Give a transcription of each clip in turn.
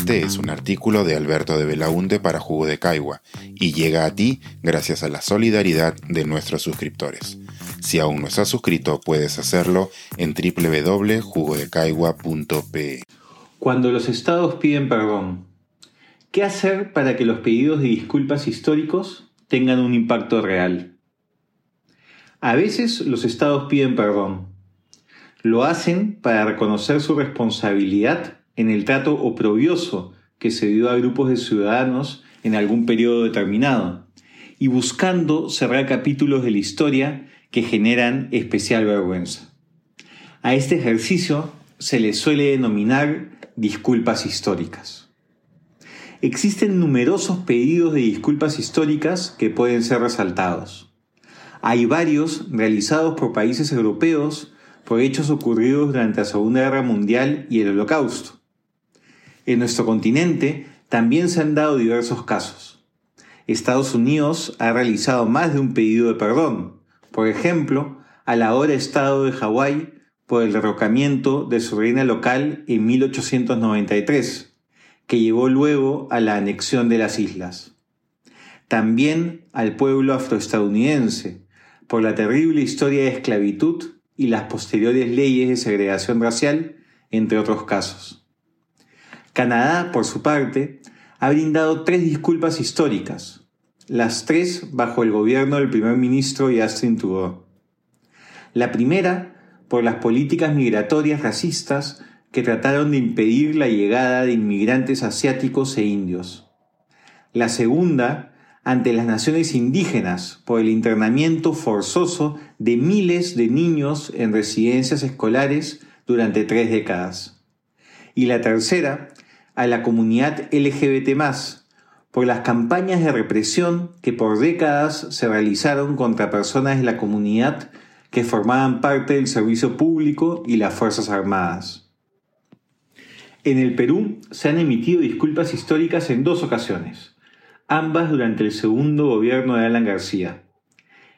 Este es un artículo de Alberto de Belaunte para Jugo de Caigua y llega a ti gracias a la solidaridad de nuestros suscriptores. Si aún no estás suscrito, puedes hacerlo en www.jugodecaigua.pe. Cuando los estados piden perdón, ¿qué hacer para que los pedidos de disculpas históricos tengan un impacto real? A veces los estados piden perdón. Lo hacen para reconocer su responsabilidad en el trato oprobioso que se dio a grupos de ciudadanos en algún periodo determinado, y buscando cerrar capítulos de la historia que generan especial vergüenza. A este ejercicio se le suele denominar disculpas históricas. Existen numerosos pedidos de disculpas históricas que pueden ser resaltados. Hay varios realizados por países europeos por hechos ocurridos durante la Segunda Guerra Mundial y el Holocausto. En nuestro continente también se han dado diversos casos. Estados Unidos ha realizado más de un pedido de perdón, por ejemplo, al ahora Estado de Hawái por el derrocamiento de su reina local en 1893, que llevó luego a la anexión de las islas. También al pueblo afroestadounidense, por la terrible historia de esclavitud y las posteriores leyes de segregación racial, entre otros casos. Canadá, por su parte, ha brindado tres disculpas históricas, las tres bajo el gobierno del primer ministro Justin Trudeau. La primera, por las políticas migratorias racistas que trataron de impedir la llegada de inmigrantes asiáticos e indios. La segunda, ante las naciones indígenas por el internamiento forzoso de miles de niños en residencias escolares durante tres décadas. Y la tercera, a la comunidad LGBT por las campañas de represión que por décadas se realizaron contra personas de la comunidad que formaban parte del servicio público y las Fuerzas Armadas. En el Perú se han emitido disculpas históricas en dos ocasiones, ambas durante el segundo gobierno de Alan García.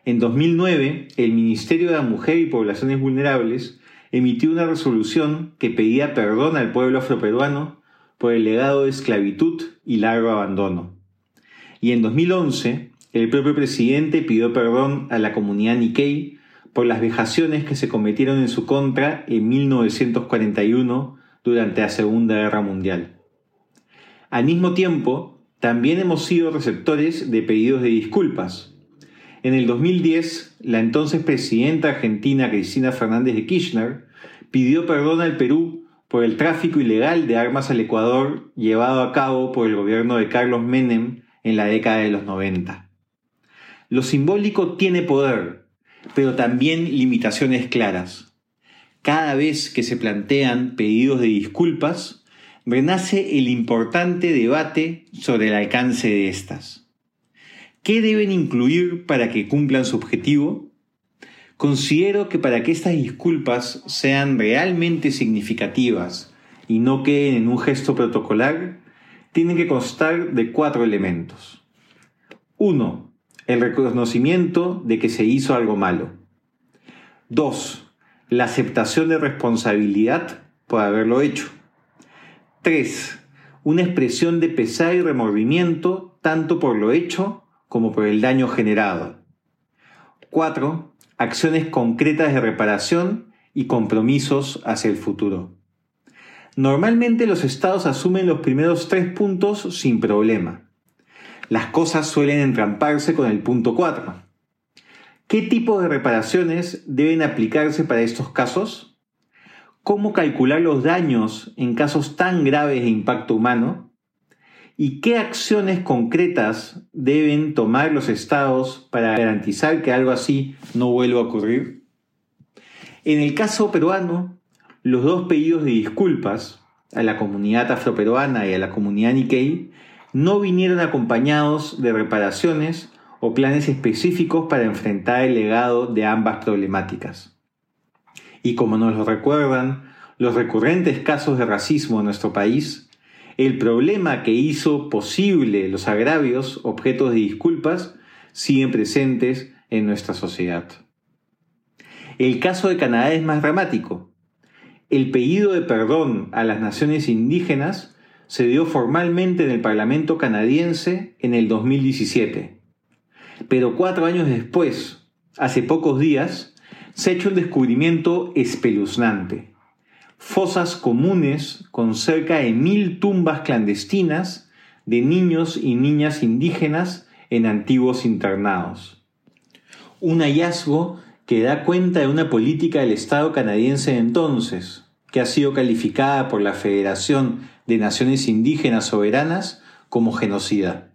En 2009, el Ministerio de la Mujer y Poblaciones Vulnerables emitió una resolución que pedía perdón al pueblo afroperuano por el legado de esclavitud y largo abandono. Y en 2011, el propio presidente pidió perdón a la comunidad Nikkei por las vejaciones que se cometieron en su contra en 1941 durante la Segunda Guerra Mundial. Al mismo tiempo, también hemos sido receptores de pedidos de disculpas. En el 2010, la entonces presidenta argentina Cristina Fernández de Kirchner pidió perdón al Perú por el tráfico ilegal de armas al Ecuador llevado a cabo por el gobierno de Carlos Menem en la década de los 90. Lo simbólico tiene poder, pero también limitaciones claras. Cada vez que se plantean pedidos de disculpas, renace el importante debate sobre el alcance de estas. ¿Qué deben incluir para que cumplan su objetivo? Considero que para que estas disculpas sean realmente significativas y no queden en un gesto protocolar, tienen que constar de cuatro elementos. 1. El reconocimiento de que se hizo algo malo. 2. La aceptación de responsabilidad por haberlo hecho. 3. Una expresión de pesar y remordimiento tanto por lo hecho como por el daño generado. 4. Acciones concretas de reparación y compromisos hacia el futuro. Normalmente los estados asumen los primeros tres puntos sin problema. Las cosas suelen entramparse con el punto 4. ¿Qué tipo de reparaciones deben aplicarse para estos casos? cómo calcular los daños en casos tan graves de impacto humano y qué acciones concretas deben tomar los estados para garantizar que algo así no vuelva a ocurrir. En el caso peruano, los dos pedidos de disculpas a la comunidad afroperuana y a la comunidad Nikkei no vinieron acompañados de reparaciones o planes específicos para enfrentar el legado de ambas problemáticas y como nos lo recuerdan los recurrentes casos de racismo en nuestro país, el problema que hizo posible los agravios objetos de disculpas siguen presentes en nuestra sociedad. El caso de Canadá es más dramático. El pedido de perdón a las naciones indígenas se dio formalmente en el Parlamento canadiense en el 2017. Pero cuatro años después, hace pocos días, se ha hecho un descubrimiento espeluznante. Fosas comunes con cerca de mil tumbas clandestinas de niños y niñas indígenas en antiguos internados. Un hallazgo que da cuenta de una política del Estado canadiense de entonces, que ha sido calificada por la Federación de Naciones Indígenas Soberanas como genocida.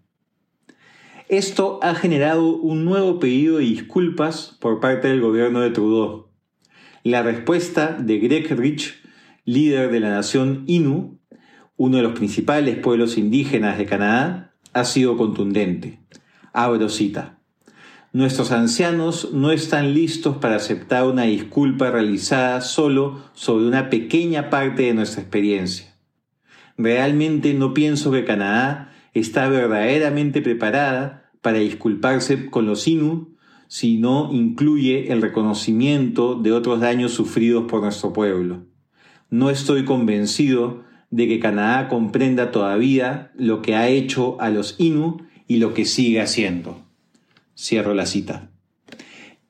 Esto ha generado un nuevo pedido de disculpas por parte del gobierno de Trudeau. La respuesta de Greg Rich, líder de la nación Innu, uno de los principales pueblos indígenas de Canadá, ha sido contundente. Abro cita. Nuestros ancianos no están listos para aceptar una disculpa realizada solo sobre una pequeña parte de nuestra experiencia. Realmente no pienso que Canadá está verdaderamente preparada para disculparse con los Inu si no incluye el reconocimiento de otros daños sufridos por nuestro pueblo. No estoy convencido de que Canadá comprenda todavía lo que ha hecho a los Inu y lo que sigue haciendo. Cierro la cita.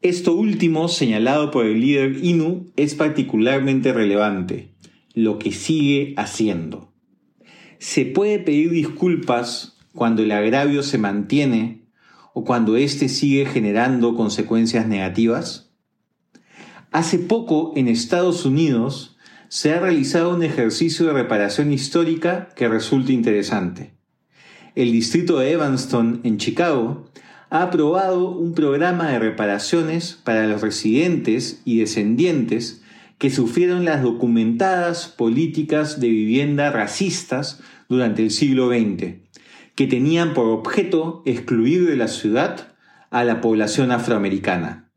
Esto último, señalado por el líder Inu, es particularmente relevante, lo que sigue haciendo. ¿Se puede pedir disculpas cuando el agravio se mantiene o cuando éste sigue generando consecuencias negativas? Hace poco en Estados Unidos se ha realizado un ejercicio de reparación histórica que resulta interesante. El distrito de Evanston, en Chicago, ha aprobado un programa de reparaciones para los residentes y descendientes que sufrieron las documentadas políticas de vivienda racistas durante el siglo XX, que tenían por objeto excluir de la ciudad a la población afroamericana.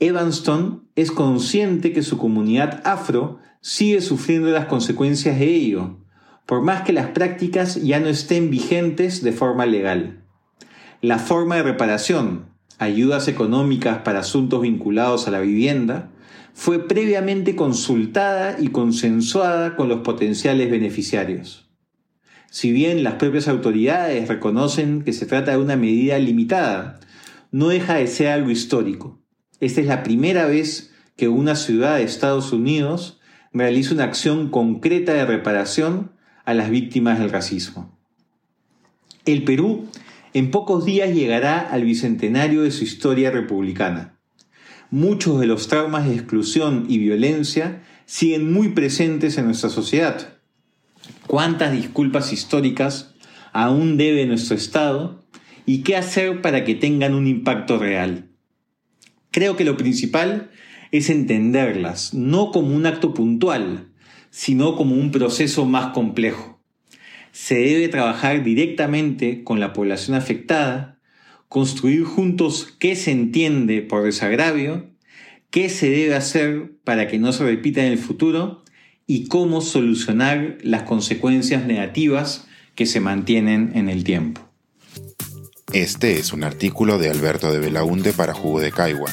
Evanston es consciente que su comunidad afro sigue sufriendo las consecuencias de ello, por más que las prácticas ya no estén vigentes de forma legal. La forma de reparación, ayudas económicas para asuntos vinculados a la vivienda, fue previamente consultada y consensuada con los potenciales beneficiarios. Si bien las propias autoridades reconocen que se trata de una medida limitada, no deja de ser algo histórico. Esta es la primera vez que una ciudad de Estados Unidos realiza una acción concreta de reparación a las víctimas del racismo. El Perú en pocos días llegará al bicentenario de su historia republicana. Muchos de los traumas de exclusión y violencia siguen muy presentes en nuestra sociedad. ¿Cuántas disculpas históricas aún debe nuestro Estado? ¿Y qué hacer para que tengan un impacto real? Creo que lo principal es entenderlas, no como un acto puntual, sino como un proceso más complejo se debe trabajar directamente con la población afectada, construir juntos qué se entiende por desagravio, qué se debe hacer para que no se repita en el futuro y cómo solucionar las consecuencias negativas que se mantienen en el tiempo. Este es un artículo de Alberto de Belaunde para Jugo de Caigua